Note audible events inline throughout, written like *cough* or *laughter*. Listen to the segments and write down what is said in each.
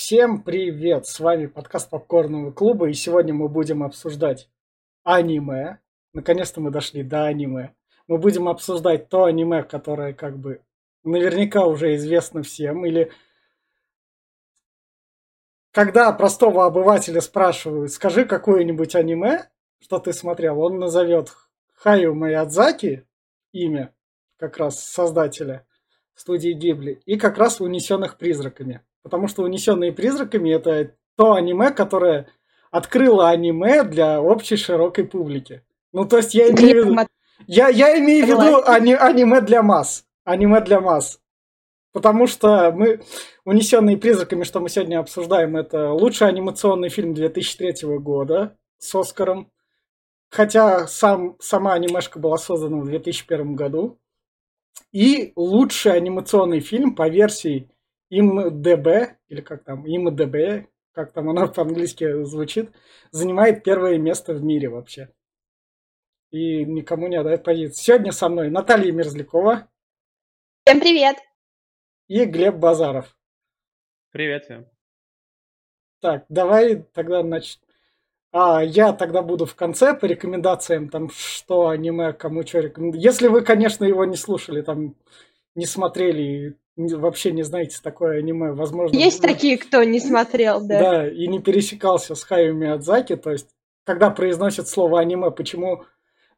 Всем привет! С вами подкаст Попкорного клуба, и сегодня мы будем обсуждать аниме. Наконец-то мы дошли до аниме. Мы будем обсуждать то аниме, которое как бы наверняка уже известно всем, или когда простого обывателя спрашивают, скажи какое-нибудь аниме, что ты смотрел, он назовет Хаю Маядзаки, имя как раз создателя студии Гибли, и как раз «Унесенных призраками». Потому что «Унесенные призраками» — это то аниме, которое открыло аниме для общей широкой публики. Ну, то есть я имею в виду... Я, я имею в виду ани, аниме для масс. Аниме для масс. Потому что мы... «Унесенные призраками», что мы сегодня обсуждаем, это лучший анимационный фильм 2003 года с Оскаром. Хотя сам, сама анимешка была создана в 2001 году. И лучший анимационный фильм по версии IMDb, или как там, IMDb, как там оно *laughs* по-английски звучит, занимает первое место в мире вообще. И никому не отдает позицию. Сегодня со мной Наталья Мерзлякова. Всем привет! И Глеб Базаров. Привет всем. Так, давай тогда нач... А, я тогда буду в конце по рекомендациям, там, что аниме, кому что рекомендую. Если вы, конечно, его не слушали, там, не смотрели, вообще не знаете такое аниме, возможно... Есть вы... такие, кто не смотрел, да. Да, и не пересекался с Хайо Миядзаки, то есть, когда произносят слово аниме, почему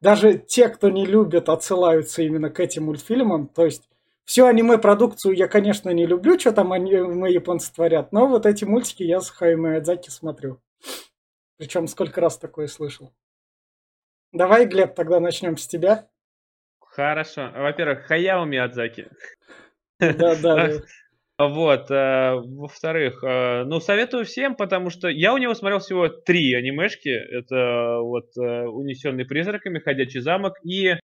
даже те, кто не любит, отсылаются именно к этим мультфильмам, то есть, всю аниме-продукцию я, конечно, не люблю, что там аниме японцы творят, но вот эти мультики я с Хайо Миядзаки смотрю. Причем сколько раз такое слышал. Давай, Глеб, тогда начнем с тебя. Хорошо. Во-первых, Хаяо Миядзаки. Да, да. *laughs* Вот, э, во-вторых, э, ну, советую всем, потому что я у него смотрел всего три анимешки. Это вот э, «Унесенный призраками», «Ходячий замок» и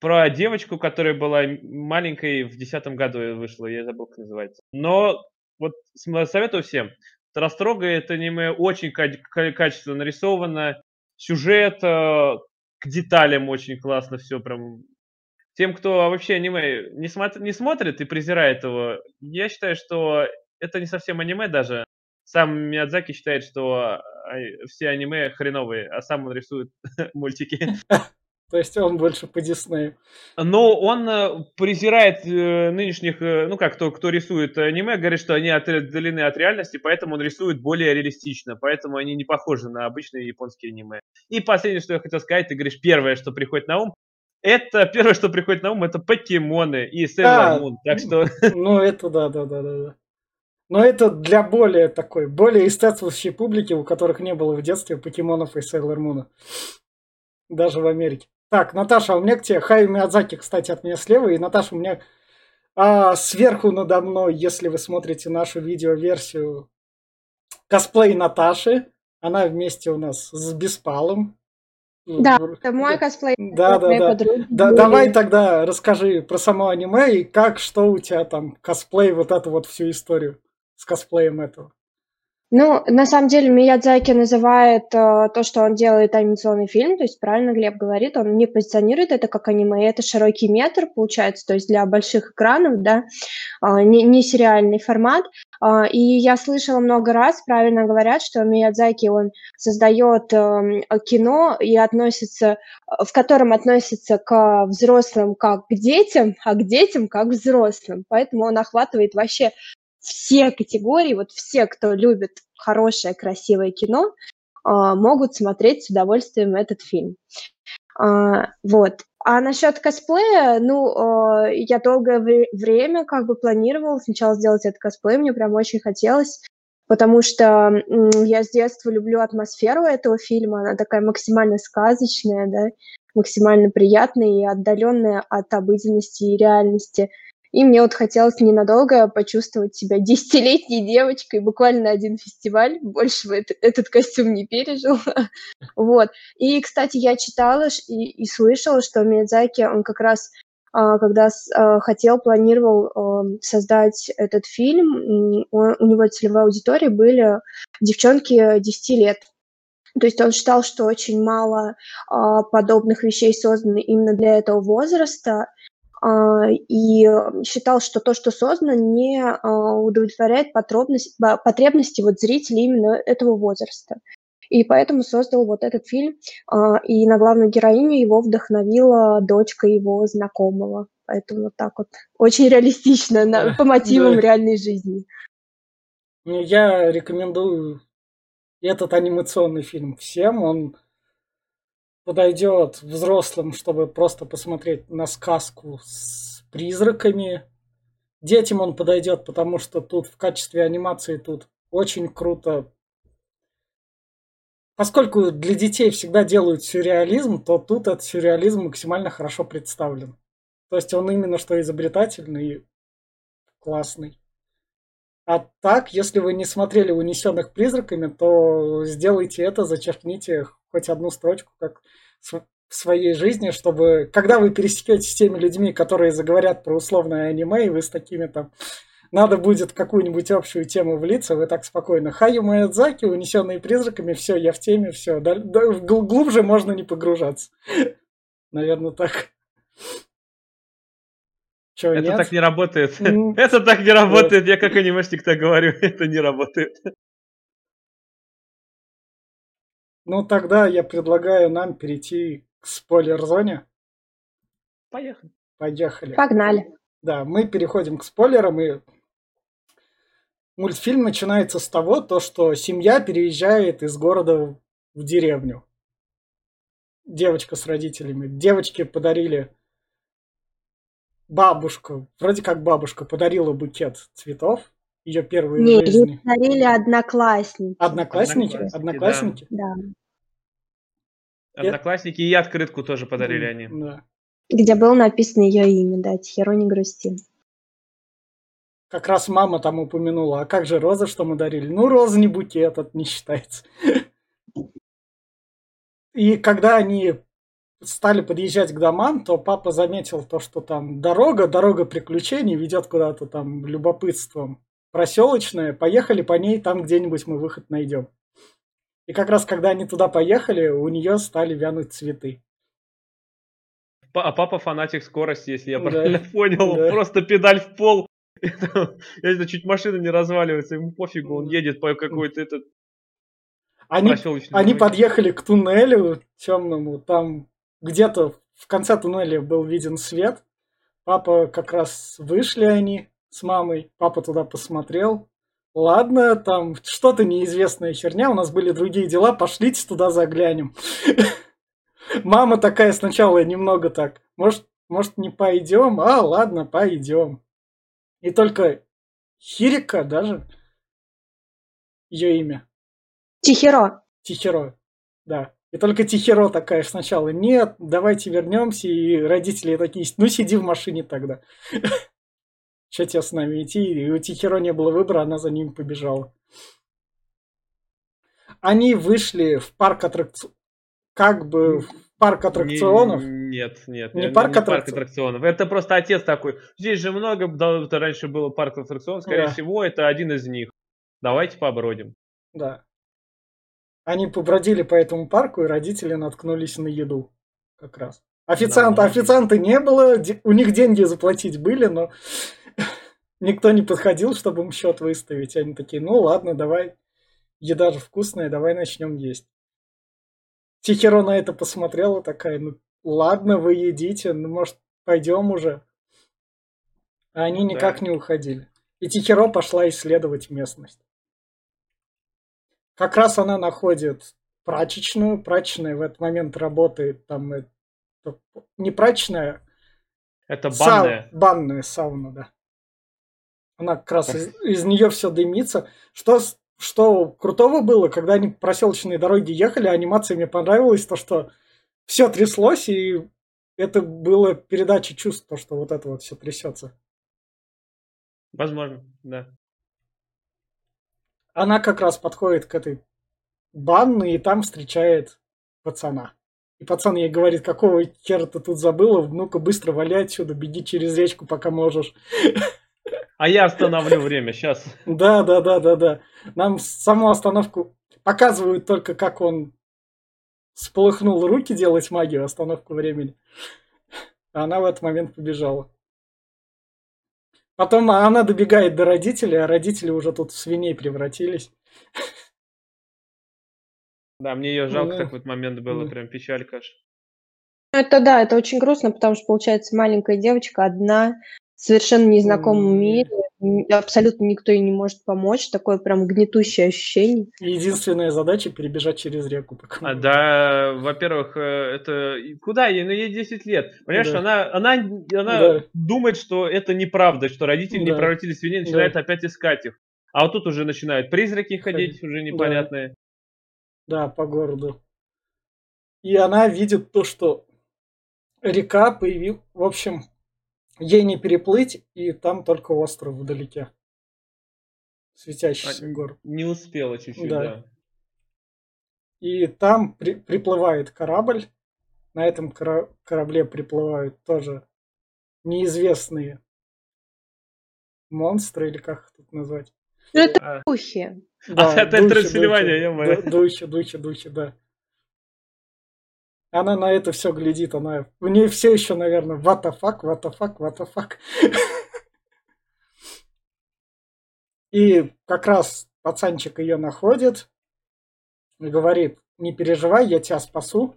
про девочку, которая была маленькой в десятом году вышла, я забыл, как называется. Но вот советую всем. Растрогает аниме, очень качественно нарисовано, сюжет к деталям очень классно все прям тем, кто вообще аниме не, смотр, не смотрит и презирает его, я считаю, что это не совсем аниме даже. Сам Миядзаки считает, что а, все аниме хреновые, а сам он рисует *laughs* мультики. То есть он больше по Диснею. Но он э, презирает э, нынешних, э, ну как, кто, кто рисует аниме, говорит, что они отдалены от реальности, поэтому он рисует более реалистично, поэтому они не похожи на обычные японские аниме. И последнее, что я хотел сказать, ты говоришь, первое, что приходит на ум, это первое, что приходит на ум, это покемоны и Sailor Moon. Так что... *laughs* Ну, это да, да, да, да. Но это для более такой, более эстетствующей публики, у которых не было в детстве покемонов и Sailor Moon. Даже в Америке. Так, Наташа, у меня к тебе Хай Миядзаки, кстати, от меня слева. И, Наташа, у меня а, сверху надо мной, если вы смотрите нашу видеоверсию, косплей Наташи. Она вместе у нас с Беспалом. Да, это мой косплей. Да, да, да. да. Давай тогда расскажи про само аниме и как, что у тебя там косплей, вот эту вот всю историю с косплеем этого. Ну, на самом деле, Миядзаки называет э, то, что он делает анимационный фильм, то есть правильно Глеб говорит, он не позиционирует это как аниме, это широкий метр, получается, то есть для больших экранов, да, э, не, не сериальный формат. Э, и я слышала много раз, правильно говорят, что Миядзаки, он создает э, кино и относится, в котором относится к взрослым как к детям, а к детям как к взрослым. Поэтому он охватывает вообще все категории, вот все, кто любит хорошее, красивое кино, а, могут смотреть с удовольствием этот фильм. А, вот. А насчет косплея, ну, а, я долгое время как бы планировала сначала сделать этот косплей, мне прям очень хотелось, потому что я с детства люблю атмосферу этого фильма, она такая максимально сказочная, да, максимально приятная и отдаленная от обыденности и реальности. И мне вот хотелось ненадолго почувствовать себя *laughs* десятилетней девочкой, буквально один фестиваль, больше этот, этот костюм не пережил. *laughs* вот. И, кстати, я читала и, и слышала, что Миядзаки, он как раз а, когда а, хотел, планировал а, создать этот фильм, у него целевая аудитория были девчонки 10 лет. То есть он считал, что очень мало подобных вещей созданы именно для этого возраста, а, и считал, что то, что создано, не а, удовлетворяет потребности вот зрителей именно этого возраста. И поэтому создал вот этот фильм, а, и на главную героиню его вдохновила дочка его знакомого. Поэтому вот так вот очень реалистично, на, по мотивам да. реальной жизни. Ну, я рекомендую этот анимационный фильм всем. Он подойдет взрослым, чтобы просто посмотреть на сказку с призраками. Детям он подойдет, потому что тут в качестве анимации тут очень круто. Поскольку для детей всегда делают сюрреализм, то тут этот сюрреализм максимально хорошо представлен. То есть он именно что изобретательный и классный. А так, если вы не смотрели «Унесенных призраками», то сделайте это, зачеркните хоть одну строчку, как в своей жизни, чтобы, когда вы пересекетесь с теми людьми, которые заговорят про условное аниме, и вы с такими там надо будет какую-нибудь общую тему влиться, вы так спокойно. Хаю Маядзаки, унесенные призраками, все, я в теме, все. Да, да, глубже можно не погружаться. *laughs* Наверное, так. Че, это нет? так не работает. Mm. *laughs* это так не работает. Я как анимешник так говорю. *laughs* это не работает. Ну, тогда я предлагаю нам перейти к спойлер-зоне. Поехали. Поехали. Погнали. Да, мы переходим к спойлерам, и мультфильм начинается с того, то, что семья переезжает из города в деревню. Девочка с родителями. Девочке подарили бабушка, вроде как бабушка, подарила букет цветов. Ее первые Не, жизни. ей подарили одноклассники. Одноклассники? Одноклассники, одноклассники? Да. Одноклассники и открытку тоже подарили они. Да. Где было написано ее имя, да, Тихиро не грусти. Как раз мама там упомянула, а как же роза, что мы дарили? Ну, роза не букет, это не считается. И когда они стали подъезжать к домам, то папа заметил то, что там дорога, дорога приключений ведет куда-то там любопытством проселочная. Поехали по ней, там где-нибудь мы выход найдем. И как раз когда они туда поехали, у нее стали вянуть цветы. А папа фанатик скорости, если я правильно да. *laughs* понял. Да. Просто педаль в пол. *laughs* Это, чуть машина не разваливается, ему пофигу, он едет по какой-то этот они, они подъехали к туннелю темному, там где-то в конце туннеля был виден свет. Папа как раз вышли они с мамой, папа туда посмотрел. Ладно, там что-то неизвестная херня, у нас были другие дела, пошлите туда заглянем. *laughs* Мама такая сначала немного так, может, может не пойдем? А, ладно, пойдем. И только Хирика даже, ее имя. Тихиро. Тихиро, да. И только Тихиро такая сначала, нет, давайте вернемся, и родители такие, ну сиди в машине тогда. *laughs* Что тебе с нами идти? И у Тихиро не было выбора, она за ним побежала. Они вышли в парк аттракционов, как бы в парк аттракционов. Нет, нет, не, парк, не аттракцион. парк аттракционов. Это просто отец такой. Здесь же много, да, это раньше было парк аттракционов, скорее да. всего, это один из них. Давайте побродим. Да. Они побродили по этому парку, и родители наткнулись на еду. Как раз. Официанта, официанта не было, у них деньги заплатить были, но никто не подходил, чтобы им счет выставить. Они такие, ну ладно, давай, еда же вкусная, давай начнем есть. Тихиро на это посмотрела такая, ну ладно, вы едите, ну может пойдем уже. А они никак да. не уходили. И Тихиро пошла исследовать местность. Как раз она находит прачечную. Прачечная в этот момент работает там это, не прачечная. Это банная. Сау, банная сауна, да. Она как раз из, из нее все дымится. Что, что крутого было, когда они по проселочной дороге ехали, анимация мне понравилась, то что все тряслось, и это было передача чувств, то, что вот это вот все трясется. Возможно, да она как раз подходит к этой банной и там встречает пацана. И пацан ей говорит, какого хера ты тут забыла, ну-ка быстро валяй отсюда, беги через речку, пока можешь. *laughs* А я остановлю время, сейчас. Да, да, да, да, да. Нам саму остановку показывают только, как он сполыхнул руки делать магию, остановку времени. А она в этот момент побежала. Потом она добегает до родителей, а родители уже тут в свиней превратились. Да, мне ее жалко Ну, так в этот момент было, да. прям печалька аж. Это да, это очень грустно, потому что, получается, маленькая девочка одна, совершенно незнакомом мире, абсолютно никто ей не может помочь, такое прям гнетущее ощущение. И Единственная задача перебежать через реку. А, да, во-первых, э, это и куда ей? Ну, ей 10 лет. Понимаешь, Да. она, она, она Да. думает, что это неправда, что родители не Да. превратились в свиней, начинает опять искать их. А вот тут уже начинают призраки ходить, уже непонятные. Да, по городу. И она видит то, что река появилась. В общем, ей не переплыть, и там только остров вдалеке. Светящийся А, город. Не успела чуть-чуть, Да. да. И там при- приплывает корабль. На этом кора- корабле приплывают тоже неизвестные монстры, или как их тут назвать. Ну, это А, духи. *laughs* Отель духи, Трансильвания, духи. ё-моё. Ду- Духи, духи, духи, да. Она на это все глядит, она... У нее все еще, наверное, what the fuck, what the fuck, what the fuck. И как раз пацанчик ее находит и говорит, не переживай, я тебя спасу.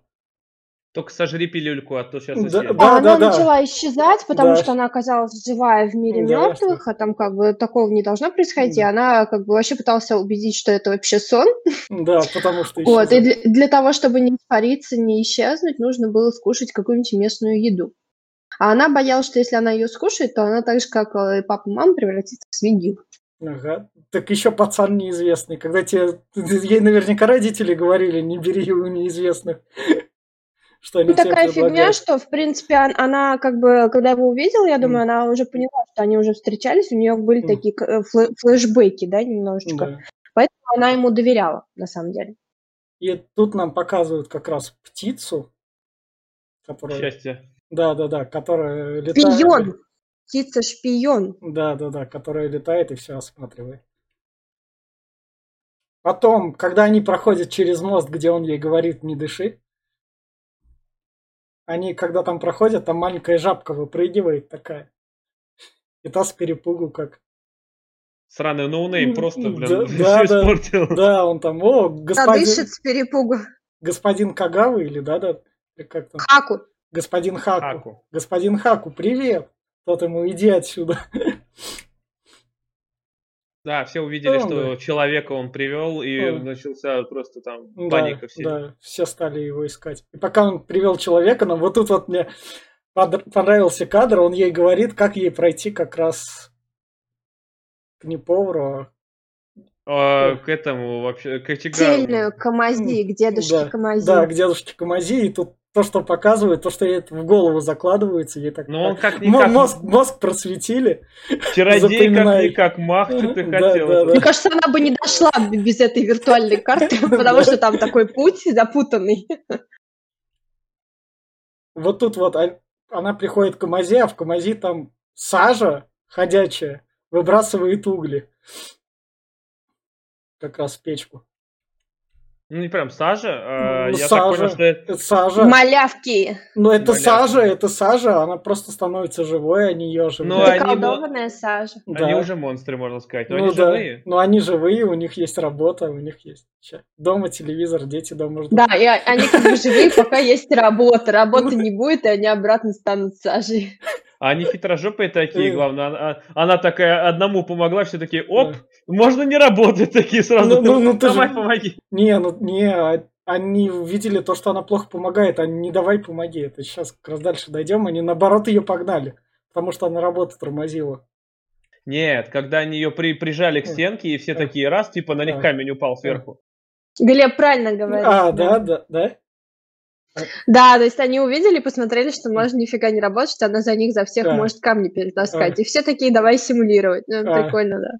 Только сожри пилюльку, а то сейчас Да, да. А она да. начала исчезать, потому Да. что она оказалась живая в мире Да, мертвых, а там как бы такого не должно происходить. И она как бы вообще пыталась убедить, что это вообще сон. Да, потому что Вот, и исчезает. для, для того, чтобы не испариться, не исчезнуть, нужно было скушать какую-нибудь местную еду. А она боялась, что если она ее скушает, то она так же, как э, и папа и мама, превратится в свинью. Ага. Так еще пацан неизвестный. Когда тебе... *laughs* Ей наверняка родители говорили, не бери у неизвестных. Что они Ну, такая фигня, что, в принципе, он- она, как бы, когда его увидела, я думаю, она уже поняла, что они уже встречались, у нее были такие э, флешбеки, да, немножечко. Да. Поэтому она ему доверяла, на самом деле. И тут нам показывают как раз птицу, которая... Счастье. Да, да, да, которая летает. Шпион! Птица-шпион. Да, да, да, которая летает и все осматривает. Потом, когда они проходят через мост, где он ей говорит «не дыши», они, когда там проходят, там маленькая жабка выпрыгивает такая. И та с перепугу как. Сраный no-name просто, блин, Да, *laughs* все да, да. испортил. Да, он там, о, господин, дышит с перепугу. господин Кагавы или да, да, или как там, Хаку. господин Хаку. Хаку. Господин Хаку, привет! Тот ему, иди отсюда. *laughs* Да, все увидели, Ну, что да. человека он привел, и Ну. начался просто там Да, паника все. да, все стали его искать. И пока он привел человека, но вот тут вот мне понравился кадр, он ей говорит, как ей пройти как раз к не повару, А, к этому вообще, к Кочегару. Тельную Камази, к дедушке да, Камази. да, к дедушке Камази, и тут то, что показывает, то, что ей в голову закладывается, ей так... Ну, он так- как Мо- никак, мозг, мозг просветили. чародей запоминай. как-никак, мах, что ты Да, хотел. да, да. Мне кажется, она бы не дошла без этой виртуальной карты, *laughs* потому что там такой путь запутанный. Вот тут вот а- она приходит к Камази, а в Камази там сажа ходячая выбрасывает угли. Как раз в печку. Ну, не прям сажа, а, Ну, я так сажа. понял, что это... Сажа. Малявки. Ну, это Малявка. сажа, это сажа, она просто становится живой, а не ее живые. Ну, они Заколдованная сажа. Да. Они уже монстры, можно сказать, но ну, они да. живые. Ну, они живые, у них есть работа, у них есть дома телевизор, дети дома ждут. Да, и они как бы живые, пока есть работа. Работы не будет, и они обратно станут сажей. А они хитрожопые такие, Э. главное. Она, она такая одному помогла, все такие, оп, Да. можно не работать *laughs* такие сразу. Ну, ну, ну, ты Давай, же- помоги. Не, ну, не, а- они увидели то, что она плохо помогает, они не давай помоги. Это сейчас как раз дальше дойдем, они наоборот ее погнали, потому что она работу тормозила. Нет, когда они ее при, прижали к Э. стенке, и все Э. такие раз, типа на них камень упал сверху. Глеб правильно говорит. А, да, да, да. Да, то есть они увидели, посмотрели, что можно нифига не работать, что она за них, за всех А. может камни перетаскать. А. И все такие, давай симулировать. Ну, А. прикольно, да.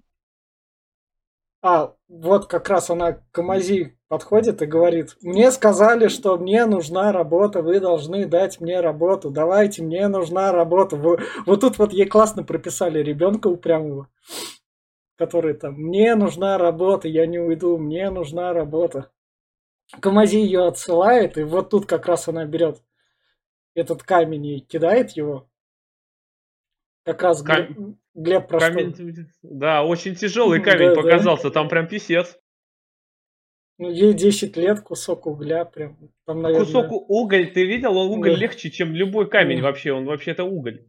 А, вот как раз она к Амази подходит и говорит, мне сказали, что мне нужна работа, вы должны дать мне работу, давайте, мне нужна работа. Вы- Вот тут вот ей классно прописали ребенка упрямого, который там, мне нужна работа, я не уйду, мне нужна работа. Камази ее отсылает, и вот тут как раз она берет этот камень и кидает его. Как раз Глеб, Кам- Глеб про что- Камень, да, очень тяжелый Да, камень да. показался, там прям писец. Ну, ей 10 лет, кусок угля прям. Там, наверное... Кусок уголь, ты видел, он уголь Да. легче, чем любой камень Да. вообще, он вообще это уголь.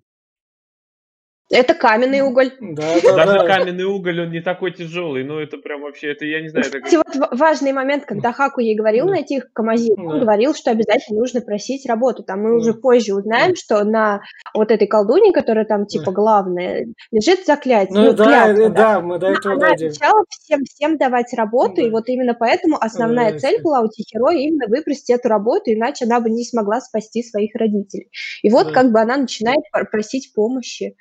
Это каменный уголь. Да, *laughs* да, Даже да. каменный уголь, он не такой тяжелый, ну это прям вообще, это я не знаю, это Кстати, вот ва- важный момент, когда Хаку ей говорил Да. найти Камази, он Да. говорил, что обязательно нужно просить работу. Там мы Да. уже позже узнаем, что на вот этой колдуне, которая там типа главная, лежит заклятие. Ну, да, клятва, э, да, мы до этого Она дойдем. обещала всем, всем давать работу, и Да. вот именно поэтому основная Да, цель это- была у Тихиро именно выпросить эту работу, иначе она бы не смогла спасти своих родителей. И вот Да. как бы она начинает пр- просить помощи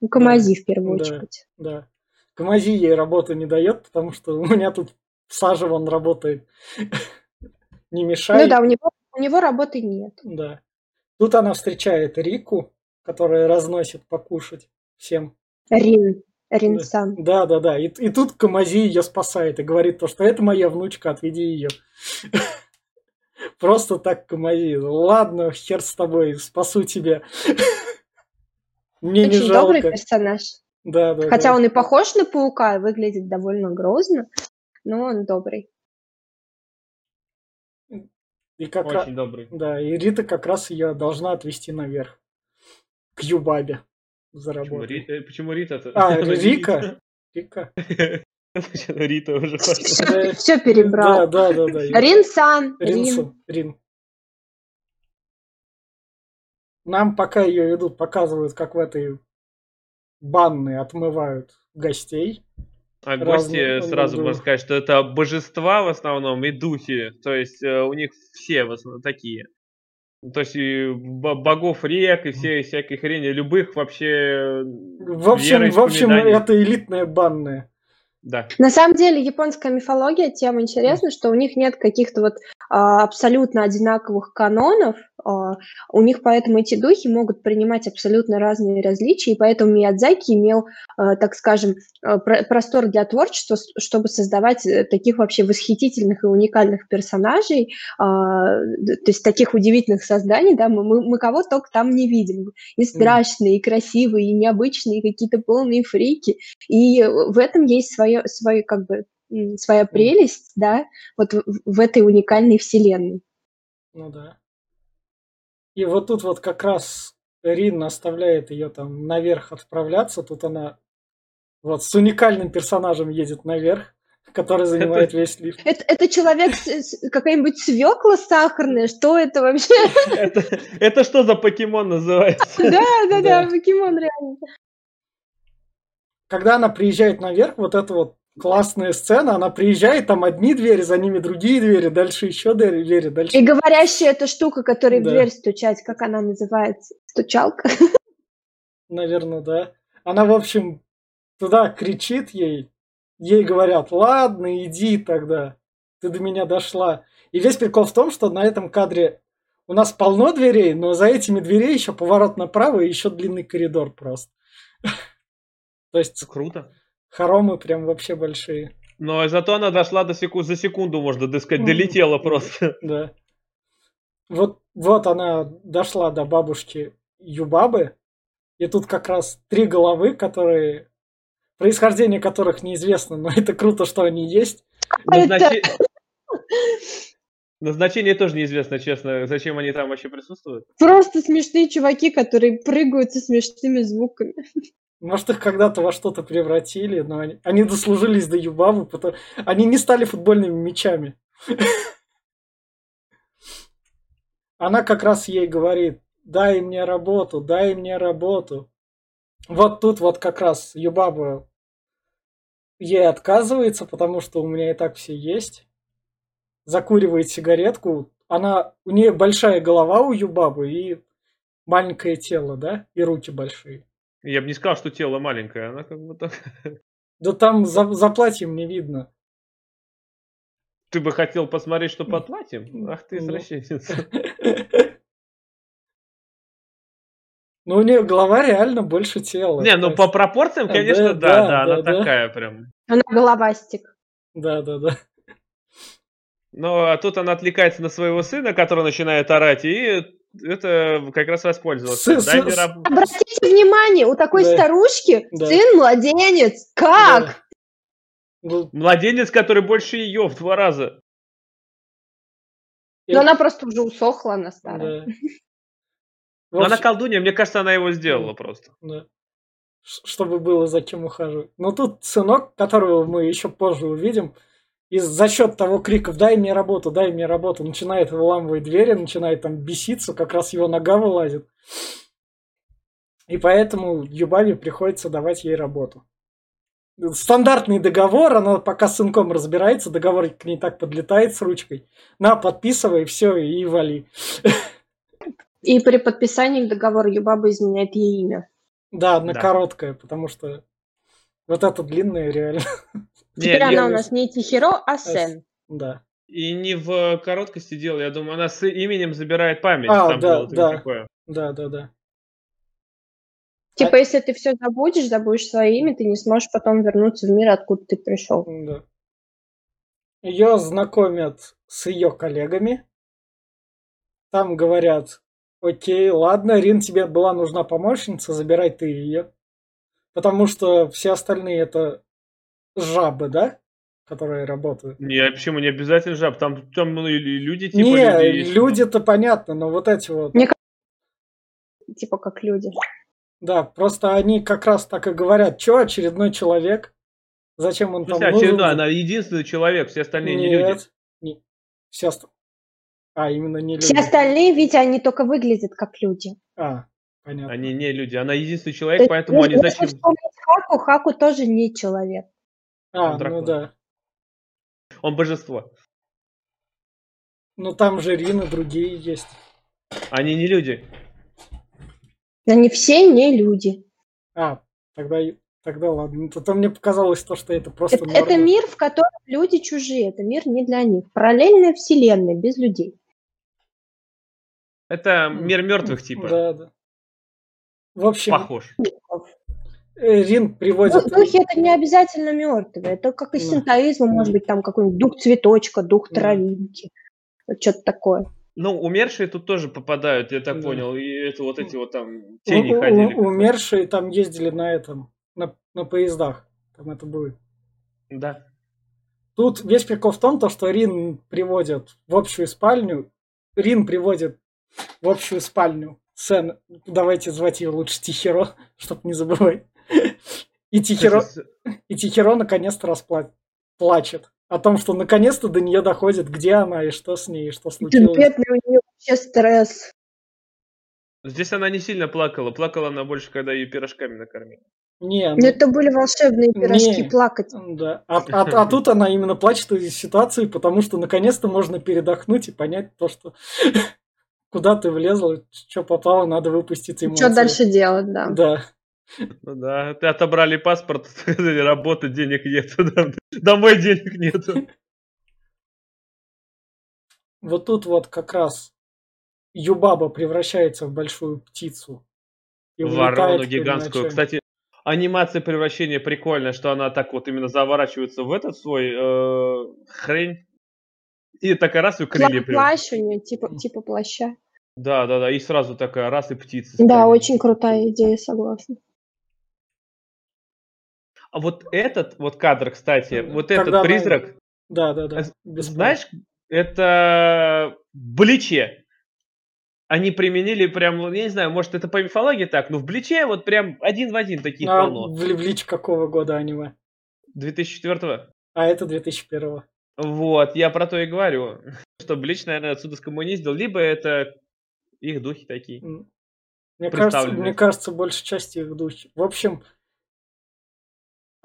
у Камази в первую Да. очередь. Да. Камази ей работу не дает, потому что у меня тут в саже он работает. *laughs* Не мешай. Ну да, у него, у него работы нет. Да. Тут она встречает Рику, которая разносит покушать всем. Рин, Рин-сан. Да, да, да. И, и тут Камази ее спасает и говорит то, что это моя внучка, отведи ее. *laughs* Просто так Камази. Ладно, хер с тобой, спасу тебя. *laughs* Мне не Очень добрый жалко. персонаж. Да, да, Хотя да. он и похож на паука, и выглядит довольно грозно, но он добрый. И как раз, очень добрый. да, и Рита как раз ее должна отвести наверх. К Юбабе. За Почему, работу. Ри- э, почему Рита-то? А, *laughs* не Рика? Рика. *laughs* Рита. Уже Все перебрал. Да, да, да. Рин-сан, Рин. Нам пока ее ведут, показывают, как в этой банной отмывают гостей. А Разные, гости, сразу да. можно сказать, что это божества в основном и духи. То есть э, у них все в основном такие. То есть и бо- богов рек и все всякой хрени, любых вообще В общем, в общем, это элитная банная. Да. На самом деле японская мифология тем интересна, что у них нет каких-то вот а, абсолютно одинаковых канонов, у них поэтому эти духи могут принимать абсолютно разные различия, и поэтому Миядзаки имел, а, так скажем, а, про- простор для творчества, чтобы создавать э, таких вообще восхитительных и уникальных персонажей, а, то есть таких удивительных созданий, да, мы, мы, кого только там не видим, и страшные, и красивые, и необычные, и какие-то полные фрики, и в этом есть свое, свое как бы своя прелесть, да, вот в, в этой уникальной вселенной. Ну да. И вот тут вот как раз Рин оставляет ее там наверх отправляться. Тут она вот с уникальным персонажем едет наверх, который занимает весь лифт. Это, это человек, какая-нибудь свекла сахарная, что это вообще? Это, это что за покемон называется? Да, да, Да. да, покемон реально. Когда она приезжает наверх, вот эта вот классная сцена, она приезжает, там одни двери, за ними другие двери, дальше еще двери, двери, дальше... И говорящая эта штука, которой в Да. дверь стучать, как она называется? Стучалка? *laughs* Наверное, да. Она, в общем, туда кричит ей, ей говорят, ладно, иди тогда, ты до меня дошла. И весь прикол в том, что на этом кадре у нас полно дверей, но за этими дверей еще поворот направо и еще длинный коридор просто. *laughs* То есть Круто. Хоромы прям вообще большие. Но зато она дошла до секу- за секунду, можно так сказать, долетела просто. Да. Вот, вот она дошла до бабушки Юбабы, и тут как раз три головы, которые происхождение которых неизвестно, но это круто, что они есть. Назначе- *laughs* Назначение тоже неизвестно, честно, зачем они там вообще присутствуют. Просто смешные чуваки, которые прыгают со смешными звуками. Может, их когда-то во что-то превратили, но они, они дослужились до Юбабы, потому они не стали футбольными мячами. Она как раз ей говорит, дай мне работу, дай мне работу. Вот тут вот как раз Юбаба ей отказывается, потому что у меня и так все есть. Закуривает сигаретку. Она, у нее большая голова у Юбабы и маленькое тело, да, и руки большие. Я бы не сказал, что тело маленькое, она как бы так... *laughs* Да там за, за платьем не видно. Ты бы хотел посмотреть, что под платьем? Ах ты Ну. извращенец. *laughs* Ну, у нее голова реально больше тела. Не, ну по пропорциям, *laughs* конечно, да, да, да, да, она да. такая прям. Она головастик. Да, да, да. Но а тут она отвлекается на своего сына, который начинает орать, и это как раз воспользовался. С- Дай с- с- раб- Обратите внимание, у такой Да. старушки Да. сын младенец. Как? Да. Ну, Младенец, который больше ее в два раза. Но она просто уже усохла, она старая. да. *laughs* Но она общем, колдунья, мне кажется, она его сделала просто. да. Чтобы было за кем ухаживать. Но тут сынок, которого мы еще позже увидим, и за счет того криков «дай мне работу, дай мне работу», начинает выламывать двери, начинает там беситься, как раз его нога вылазит. И поэтому Юбаби приходится давать ей работу. Стандартный договор, она пока с сынком разбирается, договор к ней так подлетает с ручкой. На, подписывай, все, и вали. И при подписании договора Юбаба изменяет ей имя. Да, на Да. короткое, потому что вот это длинное реально. Теперь Не, она не- у нас не Тихиро, а Сен. Да. И не в короткости дело, я думаю, она с именем забирает память. А, Там да, было да. такое. Да, да, да. Типа, если ты все забудешь, забудешь свое имя, ты не сможешь потом вернуться в мир, откуда ты пришел. Да. Ее знакомят с ее коллегами. Там говорят, окей, ладно, Рин, тебе была нужна помощница, забирай ты ее. Потому что все остальные это жабы, да? Которые работают. Не, почему не обязательно жаб? Там, там ну, и люди типа Не, люди есть. люди-то понятно, но вот эти вот. Мне Типа, как люди. Да, просто они как раз так и говорят, что очередной человек, зачем он В там нужен? очередной, она единственный человек, все остальные не люди. Нет, не- все ост- А, именно не люди. Все остальные, Витя, они только выглядят как люди. А, понятно. Они не люди, она единственный То человек, есть, поэтому они зачем... Хаку, Хаку тоже не человек. А, Он ну дракон. да. Он божество. Ну там же Рин и другие есть. Они не люди. Они все не люди. А, тогда, тогда ладно. Ну, То мне показалось то, что это просто Это, это мир, в котором люди чужие. Это мир не для них. Параллельная вселенная без людей. Это мир мертвых типа. Да, да. В общем, Похож. Э, Рин приводит... Ну, духи это не обязательно мертвые. Это как и Да. синтоизм, может быть, там какой-нибудь дух цветочка, дух травинки. Вот что-то такое. Ну, умершие тут тоже попадают, я так Да. понял. И это вот эти вот там тени у- ходили. у- умершие там ездили на этом, на, на поездах. Там это будет. Да. Тут весь прикол в том, то, что Рин приводит в общую спальню. Рин приводит в общую спальню. Сен, давайте звать ее лучше Тихиро, *laughs* чтобы не забывать. И Тихиро, и Тихиро наконец-то распла- плачет о том, что наконец-то до нее доходит, где она и что с ней, и что случилось. Бедный у нее вообще стресс. Здесь она не сильно плакала. Плакала она больше, когда ее пирожками накормили. Не, Но ну, это были волшебные пирожки Не. плакать. да. А, а- а *laughs* тут она именно плачет из ситуации, потому что наконец-то можно передохнуть и понять то, что *laughs* куда ты влезла, что попало, надо выпустить эмоции. Что дальше делать, да. Да. Ну да, ты отобрали паспорт, *laughs* работы, денег нет. Домой денег нету. Вот тут вот как раз Юбаба превращается в большую птицу. и Ворону гигантскую. Кстати, анимация превращения прикольная, что она так вот именно заворачивается в этот свой э, хрень. И такая раз и крылья прям. Плащ у нее, типа, типа плаща. Да, да, да. И сразу такая раз и птица. Да, очень крутая идея, согласна. А вот этот вот кадр, кстати, вот Когда этот призрак, Да, да, да. Бесспорно. знаешь, это Бличе. Они применили прям, я не знаю, может это по мифологии так, но в Бличе вот прям один в один таких А полно. в Лич какого года аниме? 2004 А это 2001 Вот, я про то и говорю, *laughs* что Блич, наверное, отсюда скоммуниздил, либо это их духи такие. Мне кажется, мне кажется, большей части их душ. В общем,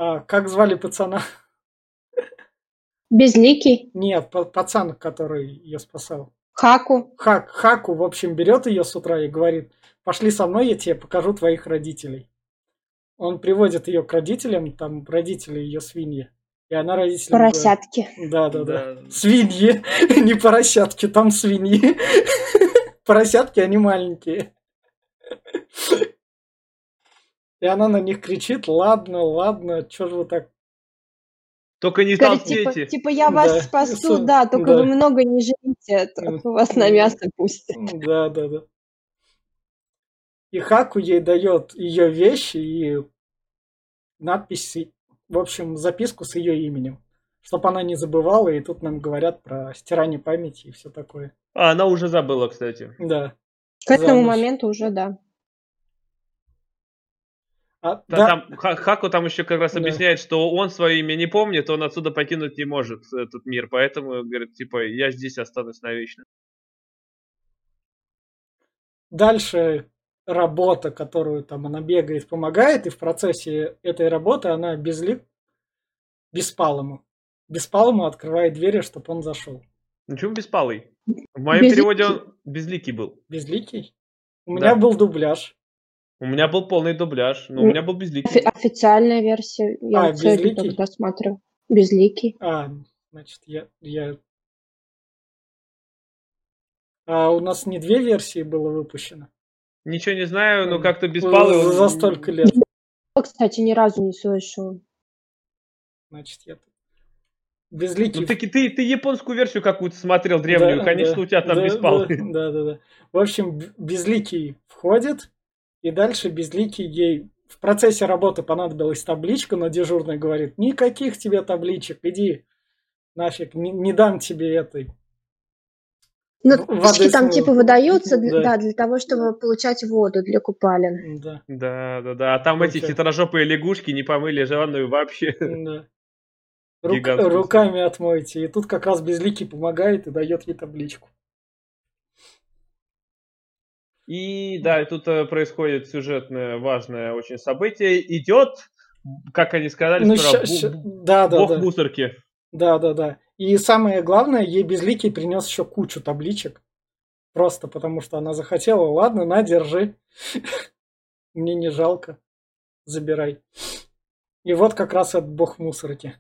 а, как звали пацана? Безликий. Нет, па- пацан, который ее спасал. Хаку. Хак, Хаку, в общем, берет ее с утра и говорит, пошли со мной, я тебе покажу твоих родителей. Он приводит ее к родителям, там родители ее свиньи. И она родителям... говорит- Поросятки. Да, да, да. Да. Свиньи, *laughs* не поросятки, там свиньи. *laughs* Поросятки, они маленькие. И она на них кричит, ладно, ладно, что же вы так... Только не Говорит, типа, толстейте. типа я Да, вас спасу, с- да, только да. вы много не живите, а вас на мясо пустят. Да, да, да. И Хаку ей дает ее вещи и надпись, в общем, записку с ее именем. Чтобы она не забывала, и тут нам говорят про стирание памяти и все такое. А, она уже забыла, кстати. Да. К этому моменту уже, да. А, да. Там, Ха- Хаку там еще как раз Да. объясняет, что он свое имя не помнит, он отсюда покинуть не может этот мир, поэтому говорит, типа, я здесь останусь навечно. Дальше работа, которую там она бегает, помогает, и в процессе этой работы она безли... беспалому. Беспалому открывает двери, чтобы он зашел. Ну чего беспалый? В моем Безликий. переводе он безликий был. Безликий? У Да. меня был дубляж. У меня был полный дубляж, но у меня был безликий. Офи- официальная версия. Я А, безликий? только досматриваю. Безликий. А, значит, я... я... А у нас не две версии было выпущено? Ничего не знаю, но как-то беспалый За, он- за столько лет. Я, Кстати, ни разу не слышала. Значит, я... Безликий... Ну ты, ты, ты японскую версию какую-то смотрел древнюю, Да, конечно, да, у тебя там да, беспалый. Да, да, да, да. В общем, Безликий входит, и дальше Безликий ей в процессе работы понадобилась табличка, но дежурный говорит, никаких тебе табличек, иди нафиг, не, не дам тебе этой. Ну, В- воды таблички там типа выдаются, для- Да. да, для того, чтобы получать воду для купалин. Да, Да, да, да. А там эти Вообще. хитрожопые лягушки не помыли жанную вообще. да. Рук- руками отмойте. И тут как раз Безликий помогает и дает ей табличку. И да, и тут э, происходит сюжетное важное очень событие. Идет, как они сказали, Ну, ща- ща- да, да, бог да. мусорки. Да, да, да. И самое главное, ей Безликий принес еще кучу табличек. Просто потому что она захотела. Ладно, на, держи. *laughs* Мне не жалко. Забирай. И вот как раз этот бог мусорки.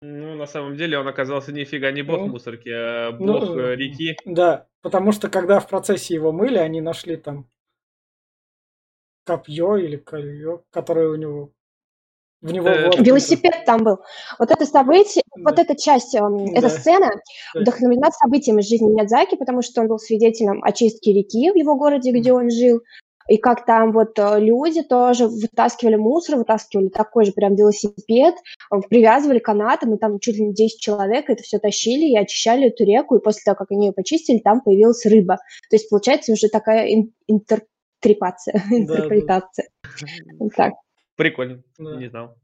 Ну, на самом деле он оказался нифига не бог Ну, мусорки, а ну, бог э, реки. Да, потому что когда в процессе его мыли, они нашли там копье или колье, которое у него в него Э, Велосипед там был. Вот это событие, Да. вот эта часть, эм, Да. эта сцена Да. вдохновлена событием из жизни Миядзаки, потому что он был свидетелем очистки реки в его городе, где он жил. И как там вот э, люди тоже вытаскивали мусор, вытаскивали такой же прям велосипед, э, привязывали канатом, и там чуть ли не 10 человек это все тащили и очищали эту реку, и после того, как они ее почистили, там появилась рыба. То есть получается уже такая ин- интерпретация. *laughs* интерпретация. *laughs* Так. Прикольно, Да. не знал.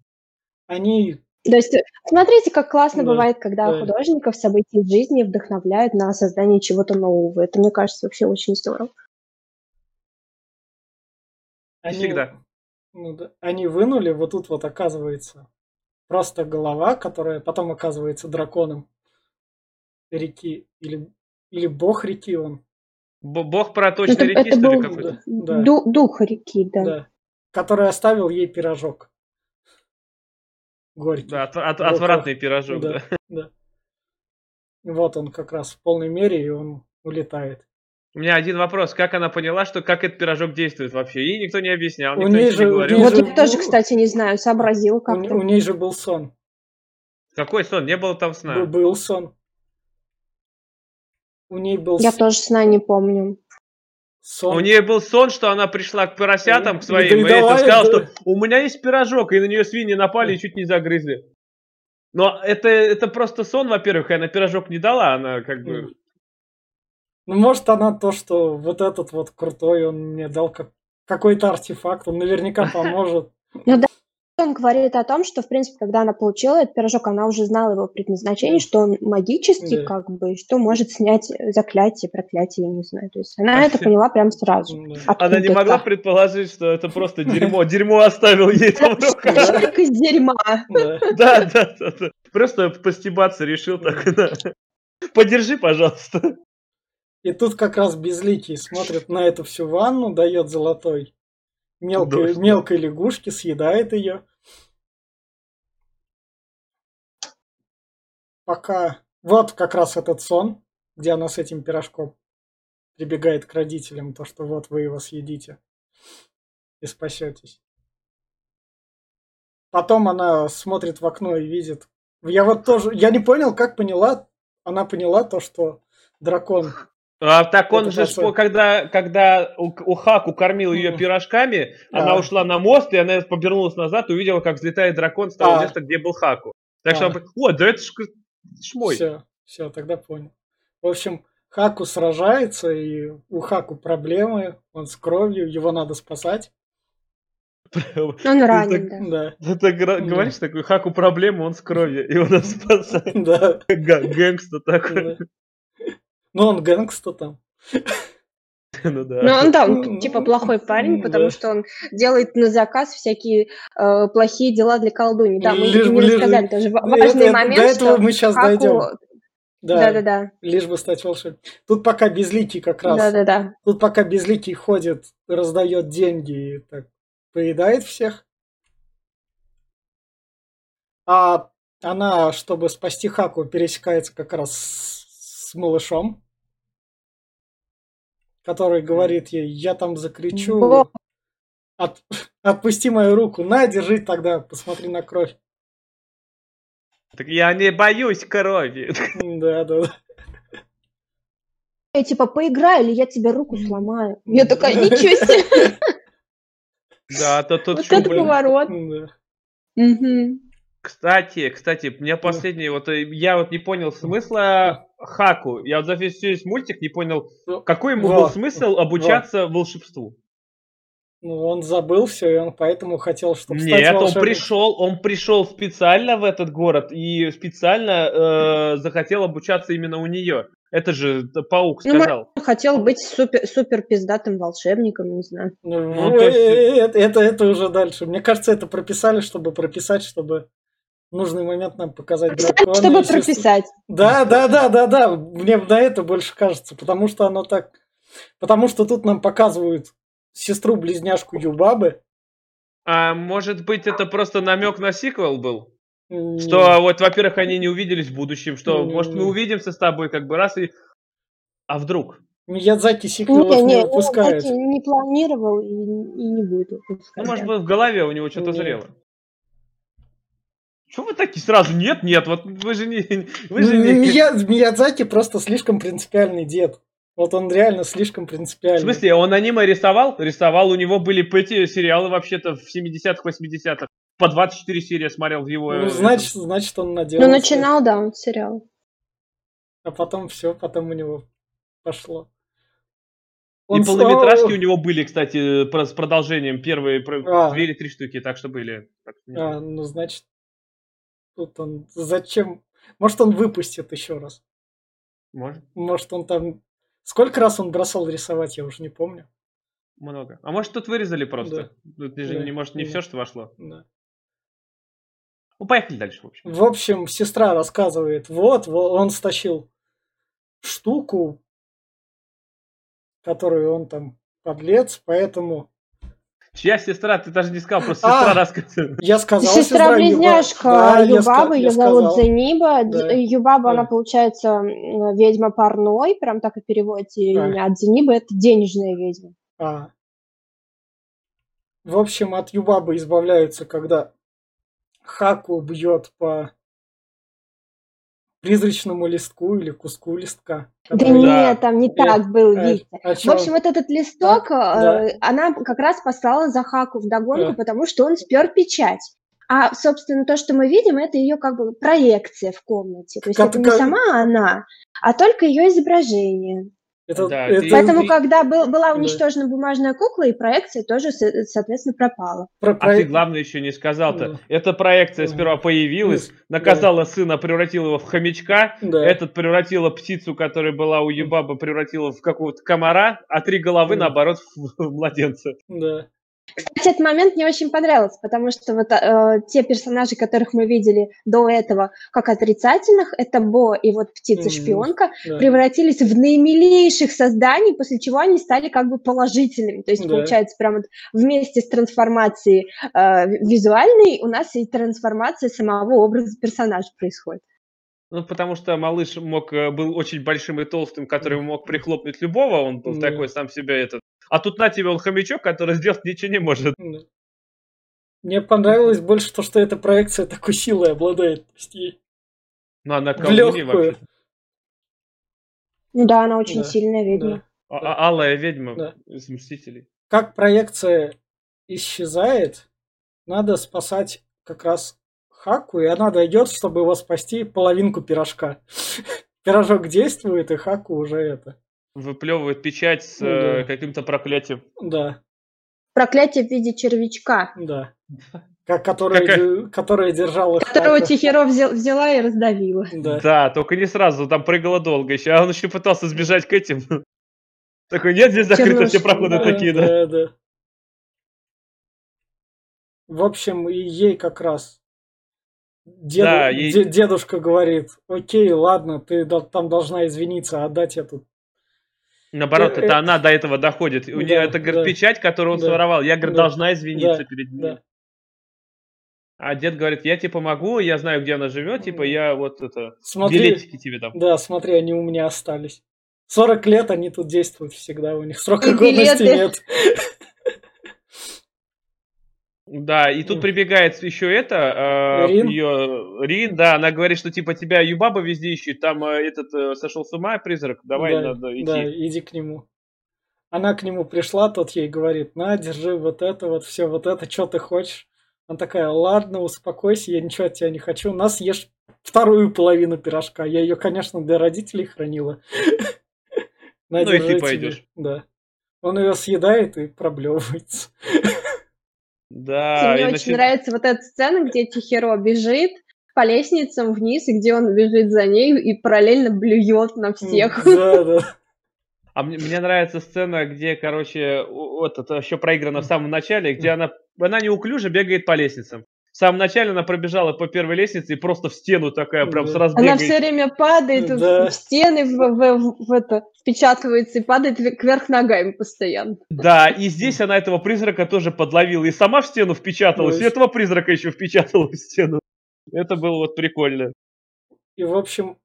Они То есть, э, смотрите, как классно Да, бывает, когда да. художников события из жизни вдохновляют на создание чего-то нового. Это, мне кажется, вообще очень здорово. Они, всегда. ну да, они вынули, вот тут вот оказывается просто голова, которая потом оказывается драконом реки. Или, или бог реки он. Б- Бог проточной Это, реки, это что ли, какой-то? Да. ду- дух реки, да. Да. Который оставил ей пирожок. Горький. Да, от- от- отвратный пирожок, да. Да, да. Вот он как раз в полной мере, и он улетает. У меня один вопрос. Как она поняла, что как этот пирожок действует вообще? Ей никто не объяснял, У никто ней ничего же- не у говорил. Вот я тоже, был- кстати, не знаю, сообразила У, как-то. у ней же был сон. Какой сон? Не было там сна. Б- Был сон. У ней был Я с- тоже сна не помню. сон. У нее был сон, что она пришла к поросятам, к своим, и, да, и сказала, да. что у меня есть пирожок, и на нее свиньи напали и чуть не загрызли. Но это, это просто сон, во-первых, и она пирожок не дала, она как бы... Ну, может, она то, что вот этот вот крутой, он мне дал как какой-то артефакт, он наверняка *laughs* поможет. Он говорит о том, что, в принципе, когда она получила этот пирожок, она уже знала его предназначение, что он магический, Да. как бы, что может снять заклятие, проклятие, я не знаю. То есть она это *laughs* поняла прям сразу. Да. Она не могла предположить, что это просто дерьмо. Дерьмо оставил ей там. Пирожок из дерьма. Да. *laughs* Да, да, да, да. Просто постебаться решил так. да. Подержи, пожалуйста. И тут как раз безликий смотрит на эту всю ванну, дает золотой мелкой, мелкой лягушке, съедает ее. Пока... Вот как раз этот сон, где она с этим пирожком прибегает к родителям, то, что вот вы его съедите и спасетесь. Потом она смотрит в окно и видит... Я вот тоже... Я не понял, как поняла... Она поняла то, что дракон А, так он Это же, по- когда, когда у, у Хаку кормил ее пирожками, она А. ушла на мост, и она повернулась назад и увидела, как взлетает дракон с того А. места, где был Хаку. Так что А. она такая, о, да это ж, мой. Все, все, тогда понял. В общем, Хаку сражается, и у Хаку проблемы, он с кровью, его надо спасать. *laughs* Он ранен, да. Да, Ты Да. говоришь, такой, Хаку проблема, он с кровью, и он нас *laughs* спасает. да. Га- Гэнгста такой. да. Ну, он гэнгста там. *laughs* Ну да. Ну, он, да, Ну, типа плохой парень, да. потому что он делает на заказ всякие э, плохие дела для колдуни. Да, мы Лишь не бы- лишь рассказали тоже важный это- момент, До этого что мы сейчас Хаку- дойдем. Да, Да-да-да. лишь бы стать волшебником. Тут пока безликий как раз. Да-да-да. Тут пока безликий ходит, раздает деньги и так поедает всех. А она, чтобы спасти Хаку, пересекается как раз с, с малышом, который говорит ей, я там закричу. «От- *laughs* отпусти мою руку, на, держи тогда, посмотри на кровь. Так я не боюсь крови. *laughs* Да, да, да. Я типа, поиграй, или я тебе руку сломаю. Я такая, ничего себе, Да, то тут вот это поворот. Кстати, кстати, у меня последний, вот э, я вот не понял смысла Хаку. Я вот за весь, весь мультик не понял, Ну, какой ему во, был смысл обучаться волшебству. Ну, он забыл все, и он поэтому хотел, чтобы стать Нет, он волшебником. пришел, он пришел специально в этот город и специально э, захотел обучаться именно у нее. Это же паук Ну, сказал. Хотел быть супер, супер пиздатым волшебником, не знаю. Ну, Ну, то есть- э, это, это, это уже дальше. Мне кажется, это прописали, чтобы прописать, чтобы нужный момент нам показать дракона. Чтобы прописать. Да, да, да, да, да. Мне на это больше кажется, потому что оно так... Потому что тут нам показывают сестру-близняшку Юбабы. А может быть, это просто намек на сиквел был? М, Что вот, во-первых, они не увиделись в будущем, что, Не, может, мы увидимся с тобой как бы раз и... А вдруг? Миядзаки сиквелов Не, не не, выпускает. Не планировал и, и не будет выпускать. Ну, может быть, в голове у него что-то Нет. зрело. Чего вы такие сразу? Нет, нет, вот вы же не... *laughs* Вы же Ну, не... *laughs* Мия- Миядзаки просто слишком принципиальный дед. Вот он реально слишком В принципиальный. смысле, он аниме рисовал? Рисовал, у него были эти сериалы вообще-то в 70-х, 80-х. По 24 серии смотрел в его... Ну, э, значит, значит, он наделал. Ну, начинал, да, он сериал. А потом все, потом у него пошло. И с- полнометражки о, у него были, кстати, про- с продолжением. Первые А. две или три штуки, так что были. Так что А, ну, значит, тут он... Зачем? Может, он выпустит еще раз. Может, Может, он там... Сколько раз он бросал рисовать, я уже не помню. много. А может, тут вырезали просто? Тут же Да. не, может, не Да. все, что вошло. Да. Ну, поехали дальше, в общем. В общем, сестра рассказывает, вот, во- он стащил штуку, которую он там подлец, поэтому Чья сестра? Ты даже не сказал, просто А. сестра рассказывает. я сказал Сестра-близняшка Да, я ее зовут. Зениба. Да. Юбаба, Да. она, получается, ведьма парной, прям так и переводите А. имя. От Зенибы это денежная ведьма. А. В общем, от Юбабы избавляются, когда Хаку бьет по призрачному листку или куску листка. Да который- нет, там не Э, так был, э, Витя. а В чё? общем, вот этот листок, Да. э, она как раз послала за Хаку в догонку, Да. потому что он спер печать. А, собственно, то, что мы видим, это ее как бы проекция в комнате. То есть Как- это не как- сама она, а только ее изображение. Это, Да, это Поэтому, ты- когда был- была Да. уничтожена бумажная кукла, и проекция тоже, со- соответственно, пропала. про- А про- ты главное еще не сказал-то. Да. Эта проекция Да. сперва появилась, Да. наказала сына, превратила его в хомячка. Да. Этот превратила птицу, которая была у Юбаба, превратила в какого-то комара, а три головы, Да. наоборот, в в младенца. Да. Кстати, этот момент мне очень понравился, потому что вот э, те персонажи, которых мы видели до этого как отрицательных, это Бо и вот птица-шпионка, да. превратились в наимилейших созданий, после чего они стали как бы положительными. То есть, Да. получается, прям вот вместе с трансформацией э, визуальной у нас и трансформация самого образа персонажа происходит. Ну, потому что малыш мог, э, был очень большим и толстым, который мог прихлопнуть любого, он был Да. такой сам себя этот. А тут на тебе он хомячок, который сделать ничего не может. Мне понравилось больше то, что эта проекция такой силой обладает. Ну, она легкую. вообще. Ну да, она очень Да, сильная ведьма. Да. А- а- Алая ведьма Да. из Мстителей. Как проекция исчезает, надо спасать как раз Хаку, и она дойдет, чтобы его спасти, половинку пирожка. *laughs* Пирожок действует, и Хаку уже это. Выплевывает печать с Ну э, да. каким-то проклятием. Да, Проклятие в виде червячка, да. Как, которая, Какая- де- которая держала которого Хаку. Тихиро взял- взяла и раздавила. Да. Да. только не сразу, там прыгала долго еще. А он еще пытался сбежать к этим. *laughs* Такой, нет, здесь закрыты все проходы Да, такие, да. да, да. В общем, и ей как раз деду- Да, ей- де- дедушка говорит, окей, ладно, ты там должна извиниться, отдать эту. Наоборот, Э, это э, она до этого доходит. У нее это, говорит, да. печать, которую он Да, своровал. Я, говорит, да, должна извиниться да, перед ним. Да, А дед говорит, я тебе помогу, я знаю, где она живет, типа, я вот это, смотри, билетики тебе дам. да, смотри, они у меня остались. 40 лет они тут действуют всегда, у них срока И годности билеты. нет. Да, и тут прибегает еще это, Рин? ее Рин, да, она говорит, что типа тебя Юбаба везде ищет, там э, этот э, сошел с ума призрак, давай да, надо идти. Да, иди к нему. Она к нему пришла, тот ей говорит, на, держи вот это, вот все, вот это, что ты хочешь? Она такая, ладно, успокойся, я ничего от тебя не хочу. На, съешь вторую половину пирожка. Я ее, конечно, для родителей хранила. *laughs* Ну и ты пойдешь. Да. Он ее съедает и проблевывается. Да, Мне и очень начи- нравится вот эта сцена, где Тихиро бежит по лестницам вниз, и где он бежит за ней и параллельно блюет на всех. Да, *laughs* да. А мне, мне нравится сцена, где, короче, вот это еще проиграно в самом начале, где она, она неуклюже бегает по лестницам. В самом начале она пробежала по первой лестнице и просто в стену такая прям Да. сразу Она все время падает в- Да. в стены, в, в- в это, впечатывается и падает ве- кверх ногами постоянно. Да, и здесь она этого призрака тоже подловила. И сама в стену впечаталась, и этого призрака еще впечатала в стену. Это было вот прикольно. И, в общем,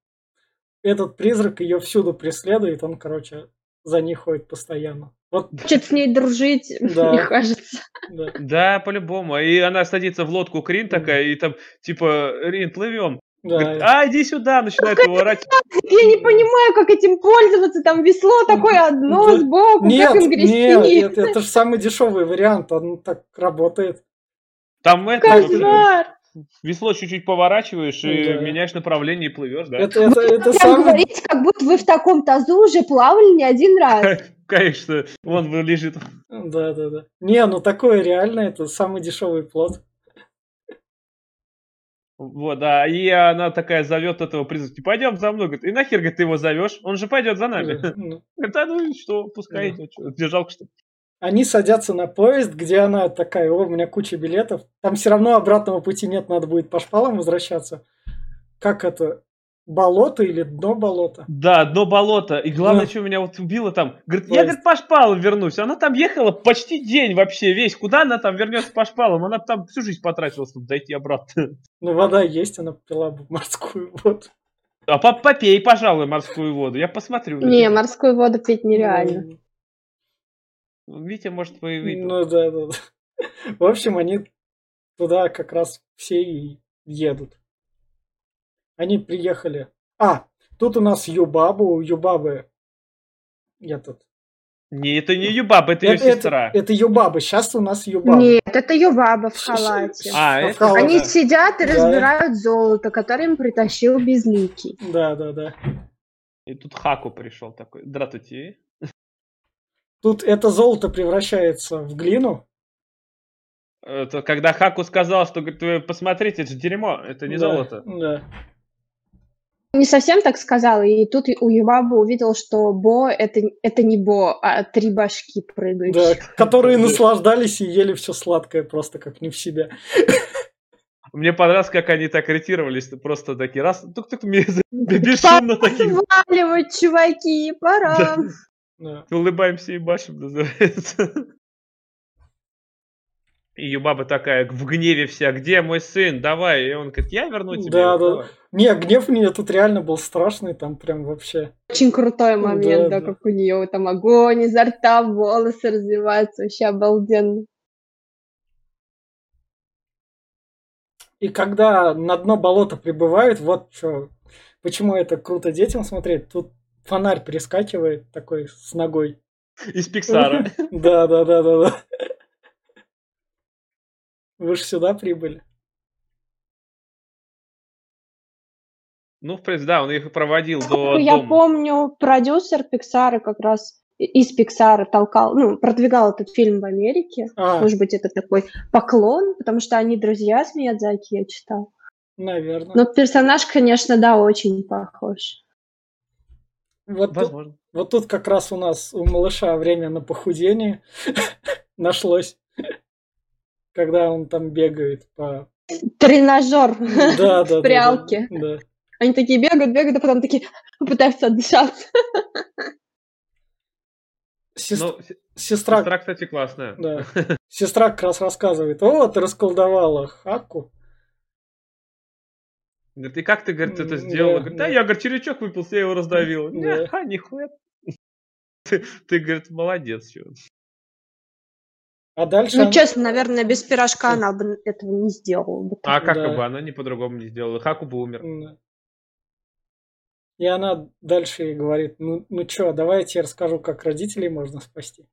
этот призрак ее всюду преследует. Он, короче, за ней ходит постоянно. Вот, Хочет с ней дружить, *laughs* Да. мне кажется. да. Да, по-любому. И она садится в лодку к Рин такая, и там, типа, Рин, плывем. Говорит, Да, а, иди сюда, начинает его орать. Я не понимаю, как этим пользоваться. Там весло такое одно Да. сбоку, Нет, как им нет, грести. это, это же самый дешевый вариант, он так работает. Там это, Кошмар! Весло чуть-чуть поворачиваешь и Да. меняешь направление и плывешь, да? Это, это, это самый... говорите, как будто вы в таком тазу уже плавали не один раз. *laughs* Конечно, вон лежит. Да, да, да. Не, ну такое реально, это самый дешевый плод. Вот, да, и она такая зовет этого призрака, пойдем за мной, говорит, и нахер, говорит, ты его зовешь, он же пойдет за нами. *laughs* Ну, Говорит, а ну и что, пускай Да. идет, что, Они садятся на поезд, где она такая, о, у меня куча билетов. Там все равно обратного пути нет, надо будет по шпалам возвращаться. Как это? Болото или дно болота? Да, дно болото. И главное, Да. что меня вот убило там. Говорит, я, Поезд. говорит, по шпалам вернусь. Она там ехала почти день вообще весь. Куда она там вернется по шпалам? Она там всю жизнь потратила, чтобы дойти обратно. Ну, вода есть, она пила бы морскую воду. А по- попей, пожалуй, морскую воду. Я посмотрю. Не, морскую воду пить нереально. Витя, может, вы и выпил. Ну да, да, да. В общем, они туда как раз все и едут. Они приехали. А, тут у нас Юбабу. У Юбабы этот. Не, это не Юбаб, это ее это, сестра. это Юбаба. Сейчас у нас Юбаба. Нет, это ее баба в халате. А, это- халате. Они сидят и Да. разбирают золото, которое им притащил Безликий. Да, да, да. И тут Хаку пришел такой. Дратути. Тут это золото превращается в глину. Это когда Хаку сказал, что, говорит, вы посмотрите, это же дерьмо, это не Да, золото. Да. Не совсем так сказал, и тут у Юбаба увидел, что Бо это, это не Бо, а три башки Да, прыгающих. которые Да. наслаждались и ели все сладкое просто как не в себя. Мне понравилось, как они так ретировались, просто такие раз, тук-тук, бесшумно такие. Сваливать, чуваки, пора. Да. Улыбаемся и башим, называется. И Юбаба такая в гневе вся, где мой сын, давай. И он говорит, я верну тебе. Да, да. давай». Не, гнев у нее тут реально был страшный, там прям вообще. Очень крутой момент, Да, да, да. как у нее там огонь изо рта, волосы развиваются, вообще обалденно. И когда на дно болота прибывают, вот что, почему это круто детям смотреть, тут фонарь перескакивает такой с ногой. Из Пиксара. *laughs* Да, да, да, да, да. Вы же сюда прибыли. Ну, в принципе, да, он их проводил до Я дома. помню, продюсер Пиксара как раз из Пиксара толкал, ну, продвигал этот фильм в Америке. А, Может быть, это такой поклон, потому что они друзья с Миядзаки, я читал. наверное. Но персонаж, конечно, да, очень похож. Вот тут, Возможно. вот тут как раз у нас у малыша время на похудение *laughs* нашлось. Когда он там бегает по... Тренажер Да, да, *laughs* в прялке. Да, да. Они такие бегают, бегают, а потом такие пытаются отдышаться. Сес- Ну, с- Сестра, сестра, кстати, классная. да. *laughs* Сестра как раз рассказывает, о, ты расколдовала Хаку. Говорит, и как ты, говорит, это сделала? да, Говорит, да, да. я, говорит, червячок выпился, я его раздавил. *laughs* Да. А, *laughs* нихуя. Ты, ты, говорит, молодец. чё. А дальше... Ну, она- честно, наверное, без пирожка она бы этого не сделала. бы. А как Да. бы она не по-другому не сделала? Хаку бы умер. Да. И она дальше ей говорит, ну, ну что, давай я тебе расскажу, как родителей можно спасти.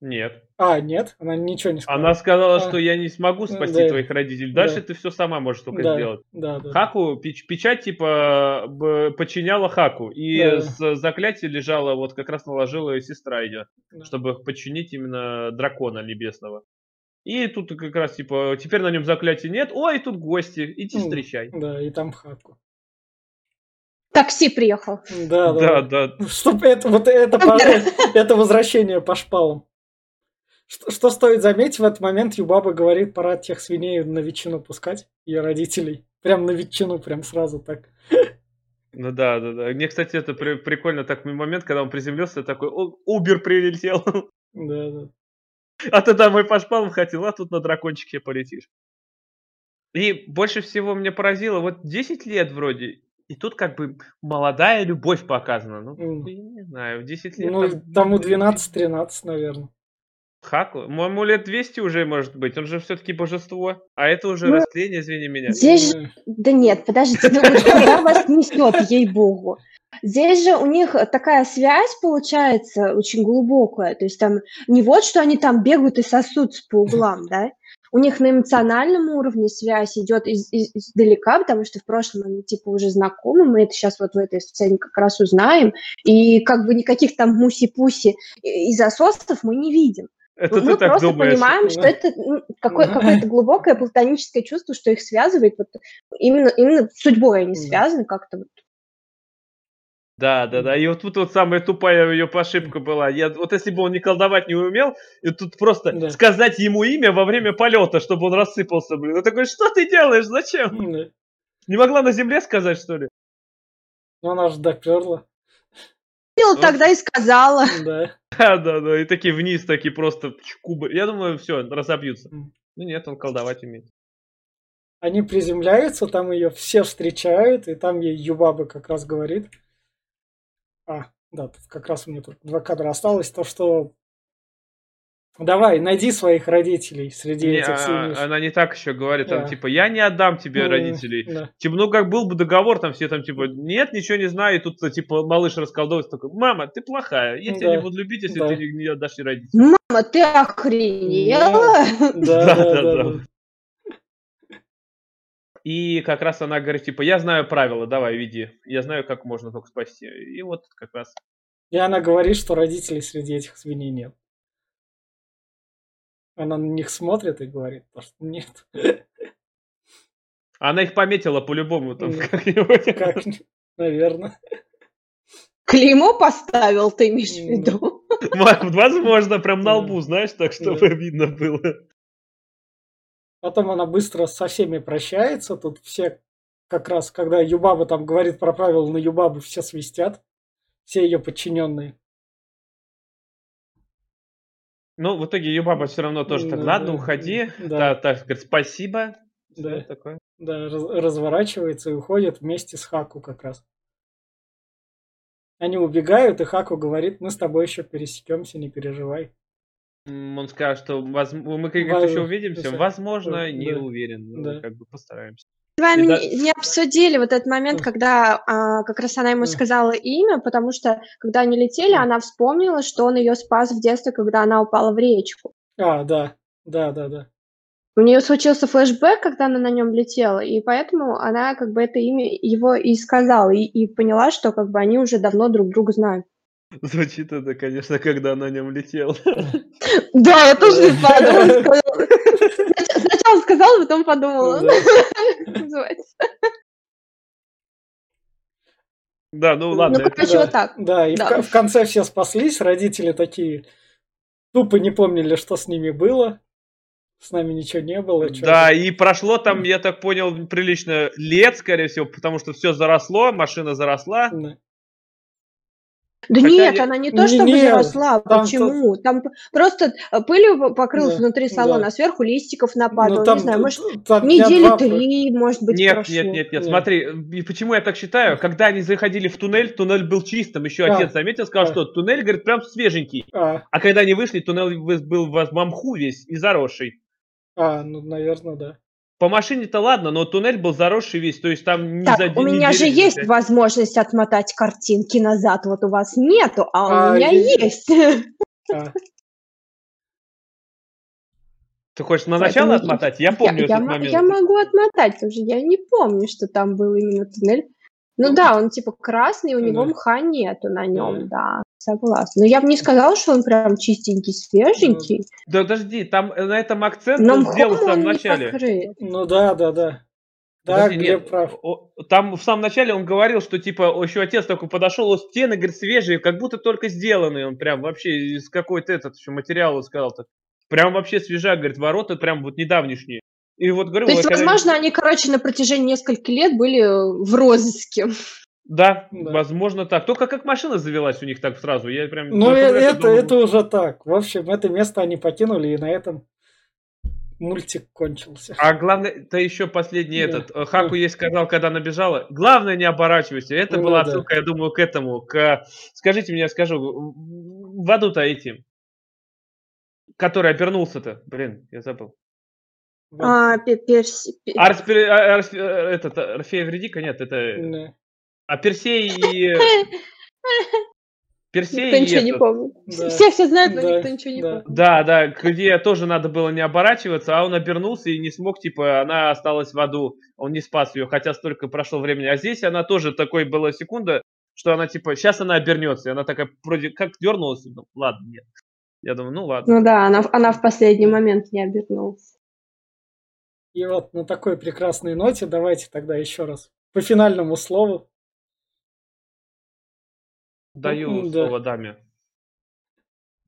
Нет. А, нет, она ничего не сказала. Она сказала, А. что я не смогу спасти Да. твоих родителей. Дальше Да. ты все сама можешь только да, сделать. Да, да. Хаку, печ- печать, типа, подчиняла Хаку. И Да. с заклятие лежало, вот как раз наложила ее сестра ее, Да. чтобы подчинить именно дракона небесного. И тут как раз, типа, теперь на нем заклятия нет. Ой, тут гости, иди встречай. Да, и там Хаку. Такси приехал. Да, Да, да. да. Чтоб это, вот это, *laughs* это возвращение по шпалам. Что, что стоит заметить, в этот момент Юбаба говорит, пора тех свиней на ветчину пускать, ее родителей. Прям на ветчину, прям сразу так. Ну да, да, да. Мне, кстати, это при- прикольно так момент, когда он приземлился, такой, «О, Убер прилетел. Да, да. А ты домой по шпалам хотел, а тут на дракончике полетишь. И больше всего меня поразило, вот 10 лет вроде, и тут как бы молодая любовь показана. Ну, я не знаю, в 10 лет... Ну, там- тому *laughs* 12-13, наверное. Хаку? Ему лет 200 уже может быть, он же все-таки божество. А это уже Ну, растление, извини меня. Здесь же... Да нет, подождите, ну куда вас несет, ей-богу. Здесь же у них такая связь получается очень глубокая. То есть там не вот, что они там бегают и сосутся по углам, да? У них на эмоциональном уровне связь идет из, из- издалека, потому что в прошлом они типа уже знакомы, мы это сейчас вот в этой сцене как раз узнаем, и как бы никаких там муси-пуси и и засосов мы не видим. Это мы ты так просто думаешь. понимаем, что это ну, какое- какое-то глубокое платоническое чувство, что их связывает. Вот именно, именно судьбой они связаны как-то. вот. Да, да, да. И вот тут вот самая тупая ее ошибка была. Я, вот если бы он не колдовать не умел, и тут просто Да. сказать ему имя во время полета, чтобы он рассыпался, блин. Он такой, что ты делаешь? Зачем? Да. Не могла на земле сказать, что ли? Ну, она же доперла. Ну, Ну. тогда и сказала. *laughs* Да. Да, да, да. И такие вниз, такие просто кубы. Я думаю, все, разобьются. Ну нет, он колдовать умеет. Они приземляются, там ее все встречают, и там ей Юбаба как раз говорит. А, да, тут как раз у меня тут два кадра осталось, то что давай, найди своих родителей среди Не, этих а, свиней. она не так еще говорит, там, Да. типа, я не отдам тебе М, родителей. да. Типа, ну как был бы договор, там все там типа, нет, ничего не знаю, и тут типа малыш расколдовывается такой, мама, ты плохая, я тебя Да. не буду любить, если Да. ты не, не отдашь ей родителей. Мама, ты охренела? Да, *laughs* Да, да, да, да, да. да. И как раз она говорит, типа, я знаю правила, давай, веди. Я знаю, как можно только спасти. И вот как раз. И она говорит, что родителей среди этих свиней нет. Она на них смотрит и говорит, то, что нет. *laughs* Она их пометила по-любому там Да. как-нибудь. Как, наверное. Клеймо поставил, ты имеешь в виду? *laughs* Возможно, прям на лбу, знаешь, так, чтобы видно было. Потом она быстро со всеми прощается. Тут все как раз, когда Юбаба там говорит про правила на Юбабу, все свистят. Все ее подчиненные. Ну, в итоге ее баба все равно тоже так, ладно, уходи. Да. Да, так, говорит, спасибо. Да. Такое. Да, раз- разворачивается и уходит вместе с Хаку как раз. Они убегают, и Хаку говорит, мы с тобой еще пересекемся, не переживай. Он скажет, что воз- мы как Воз- еще увидимся. Возможно, Да. не уверен. Да. Как бы постараемся. С вами да- не, не обсудили вот этот момент, когда а, как раз она ему сказала имя, потому что когда они летели, она вспомнила, что он ее спас в детстве, когда она упала в речку. А, да, да, да, да. У нее случился флешбэк, когда она на нем летела, и поэтому она как бы это имя его и сказала, и, и поняла, что как бы они уже давно друг друга знают. Звучит это, конечно, когда на нем летел. Да, я тоже подумала. Снач- Сначала сказала, потом подумала. *laughs* Да. Называется. Да, ну ладно. Ну, короче, да, вот так. Да, и в Да. ко- в конце все спаслись, родители такие тупо не помнили, что с ними было. С нами ничего не было. Да, это. и прошло там, я так понял, прилично лет, скорее всего, потому что все заросло, машина заросла. Да. Да Хотя нет, я- она не то чтобы нет, заросла. там Почему? Там п- просто э, пылью по- покрылась Да, внутри салона, да. а сверху листиков Ну, нападало. там, Не знаю, может, там недели два три, может быть, Нет, прошло. нет, нет, нет. Нет. Смотри, и почему я так считаю? Когда они заходили в туннель, туннель был чистым. Еще А. отец заметил, сказал, А. что туннель, говорит, прям свеженький. А, А когда они вышли, туннель был в мамху весь и заросший. а, ну, наверное, да. По машине-то ладно, но туннель был заросший весь, то есть там не Так, за у меня же есть возможность отмотать картинки назад, вот у вас нету, а А, у меня я- есть. А, Ты хочешь на начало я- отмотать? Я помню я, этот мо- момент. я могу отмотать уже, я не помню, что там был именно туннель. Ну Ну, да, он типа красный, у него да. мха нету на нем, да, согласна. Но я бы не сказала, что он прям чистенький, свеженький. Да подожди, там э, на этом акцент Но он сделал в самом начале. ну да, да, да. Да, Подожди, Глеб нет, прав. Там в самом начале он говорил, что типа еще отец такой подошел, о, стены, говорит, свежие, как будто только сделанные. Он прям вообще из какой-то этот еще материал сказал так. Прям вообще свежак, говорит, ворота прям вот недавнешние. И вот говорю, То есть, когда- возможно, они, короче, на протяжении нескольких лет были в розыске. Да, Да. возможно так. Только как машина завелась у них так сразу. Я прям. Ну, э- это, думаю, это уже так. В общем, это место они покинули, и на этом мультик кончился. А главное, это еще последний Да. этот. э, Хаку ей сказал, когда она бежала. Главное, не оборачивайся. Это Ну была да. отсылка, я думаю, к этому. К... Скажите мне, я скажу. В аду-то этим. Который обернулся-то. Блин, я забыл. А, пе- перси- пе- Арс, Пер- а- Арс- этот, э, Орфея Вредика? Нет, это... Да. А Персей и... *laughs* Персей Никто и ничего не этот. помнит. Да. Все все знают, но Да, никто ничего не да. помнит. Да, да, где тоже надо было не оборачиваться, а он обернулся и не смог, типа, она осталась в аду, он не спас ее, хотя столько прошло времени. А здесь она тоже такой была секунда, что она, типа, сейчас она обернется, и она такая, вроде как дернулась, ну, ладно, нет. Я думаю, ну ладно. Ну да, она, она в последний момент не обернулась. И вот на такой прекрасной ноте давайте тогда еще раз по финальному слову. Даю да. слово даме.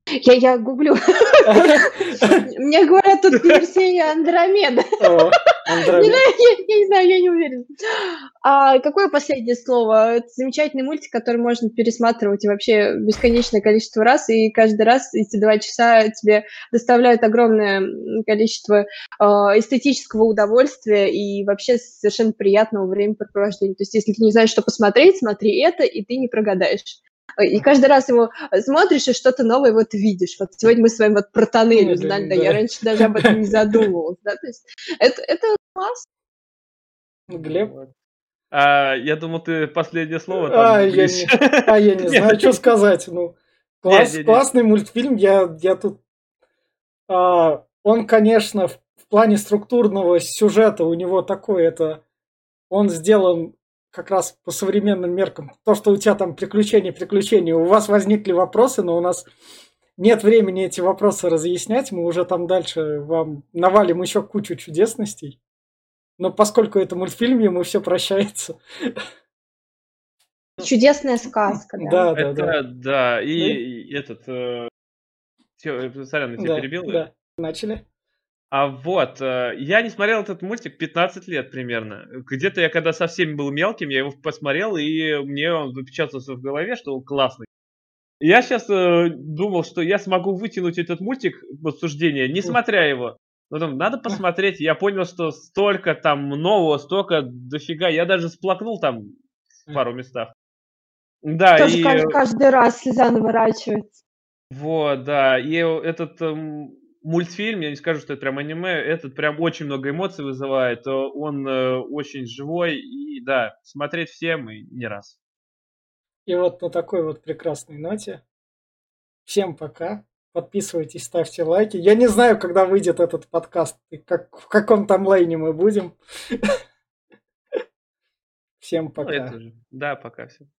Я, я гуглю. *laughs* Мне говорят, тут *laughs* Персея Андромеда. Андромеда. знаю, я, я не знаю, я не уверена. А какое последнее слово? Это замечательный мультик, который можно пересматривать вообще бесконечное количество раз, и каждый раз эти два часа тебе доставляют огромное количество а, эстетического удовольствия и вообще совершенно приятного времяпрепровождения. То есть, если ты не знаешь, что посмотреть, смотри это, и ты не прогадаешь. И каждый раз его смотришь, и что-то новое вот видишь. Вот сегодня мы с вами вот про тоннель узнали, да, да. я раньше даже об этом не задумывалась, да, то есть это, это класс. Глеб. А, я думал, ты последнее слово там *laughs* А, я не, а я не знаю, что сказать. Ну, класс- не, не. классный мультфильм. Я, я тут... а, он, конечно, в, в плане структурного сюжета у него такой, это... Он сделан как раз по современным меркам. То, что у тебя там приключения, приключения. У вас возникли вопросы, но у нас нет времени эти вопросы разъяснять. Мы уже там дальше вам навалим еще кучу чудесностей. Но поскольку это мультфильм, ему все прощается. Чудесная сказка, да. Да, да, да. Это, да, и, и этот... э, всё, сорян, я тебя Да, перебил. да. Начали? А вот, э, я не смотрел этот мультик 15 лет примерно. Где-то я когда совсем был мелким, я его посмотрел, и мне он запечатался в голове, что он классный. Я сейчас думал, что я смогу вытянуть этот мультик в обсуждение, не смотря его. Потом надо посмотреть. Я понял, что столько там нового, столько дофига. Я даже сплакнул там в пару местах. Да, Тоже и... каждый, каждый раз слеза наворачивается. Вот, да. И этот эм, мультфильм, я не скажу, что это прям аниме, этот прям очень много эмоций вызывает, он э, очень живой, и да, смотреть всем и не раз. И вот на такой вот прекрасной ноте. Всем пока. Подписывайтесь, ставьте лайки. Я не знаю, когда выйдет этот подкаст, и как, в каком там лайне мы будем. *laughs* Всем Ну, пока. Да, пока всем.